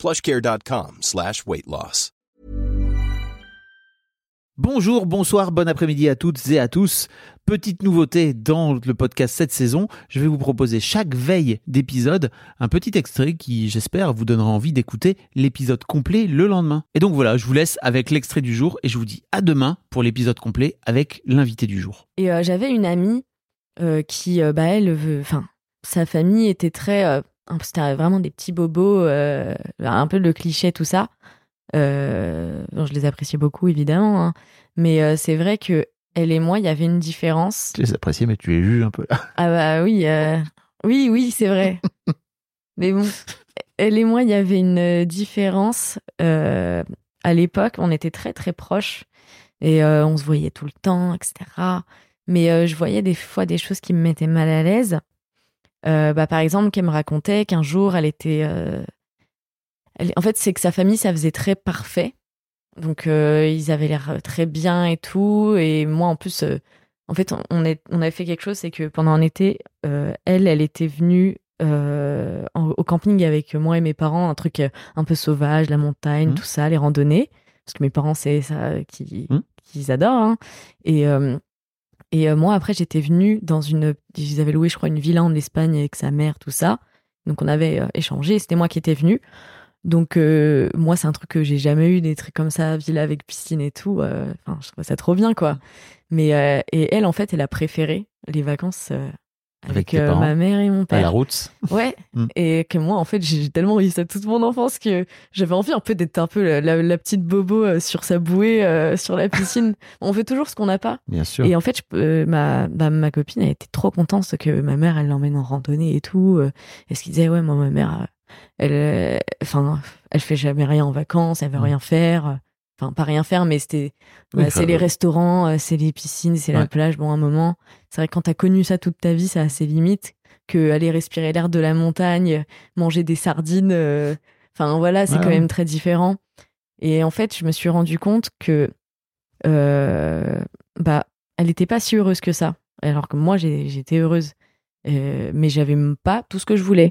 plushcare.com slash weight loss. Bonjour, bonsoir, bon après-midi à toutes et à tous. Petite nouveauté dans le podcast cette saison, je vais vous proposer chaque veille d'épisode un petit extrait qui, j'espère, vous donnera envie d'écouter l'épisode complet le lendemain. Et donc voilà, je vous laisse avec l'extrait du jour et je vous dis à demain pour l'épisode complet avec l'invité du jour. Et euh, j'avais une amie euh, qui, euh, bah, elle, enfin, sa famille était très. Euh, C'était vraiment des petits bobos, euh, un peu le cliché, tout ça. Euh, bon, je les appréciais beaucoup, évidemment. hein. Mais euh, c'est vrai que elle et moi, il y avait une différence. Tu les apprécies, mais tu les juges un peu. Ah bah oui, oui, oui, c'est vrai. Mais bon, elle et moi, il y avait une différence. à l'époque, on était très très proches et on se voyait tout le temps, etc. Mais je voyais des fois des choses qui me mettaient mal à l'aise. Euh, bah, par exemple, qu'elle me racontait qu'un jour, elle était. euh, elle- En fait, c'est que sa famille, ça faisait très parfait. Donc, euh, ils avaient l'air très bien et tout. Et moi, en plus, en fait, on, est- on avait fait quelque chose, c'est que pendant un été, elle, elle était venue en- au camping avec moi et mes parents, un truc un peu sauvage, la montagne, Mhm. tout ça, les randonnées. Parce que mes parents, c'est ça qui- Mhm. qu'ils adorent. hein. Et, et euh, moi, après, j'étais venue dans une. Ils avaient loué, je crois, une villa en Espagne avec sa mère, tout ça. Donc, on avait euh, échangé. C'était moi qui étais venue. Donc, euh, moi, c'est un truc que j'ai jamais eu, des trucs comme ça, villa avec piscine et tout. Enfin, je trouve ça trop bien, quoi. Mais, et elle, en fait, elle a préféré les vacances Avec euh, ma mère et mon À père. la route. Ouais. Mm. Et que moi, en fait, j'ai tellement eu ça toute mon enfance que j'avais envie un peu d'être un peu la, la- la petite bobo euh, sur sa bouée, euh, sur la piscine. On fait toujours ce qu'on n'a pas. Bien sûr. Et en fait, je euh, ma, bah, ma copine, elle était trop contente que ma mère, elle l'emmène en randonnée et tout. Et ce qu'il disait, ouais, moi, ma mère, elle, enfin, elle fait jamais rien en vacances, elle veut Mm. rien faire. Enfin, pas rien faire, mais c'était, bah, c'est les euh, restaurants, euh, c'est les piscines, c'est la plage. Bon, un moment, c'est vrai que quand t'as connu ça toute ta vie, ça a ses limites. Que aller respirer l'air de la montagne, manger des sardines, euh, enfin voilà, c'est Ouais, quand même très différent. Et en fait, je me suis rendu compte que, euh, bah, elle n'était pas si heureuse que ça. Alors que moi, j'étais heureuse. Euh, mais j'avais pas tout ce que je voulais.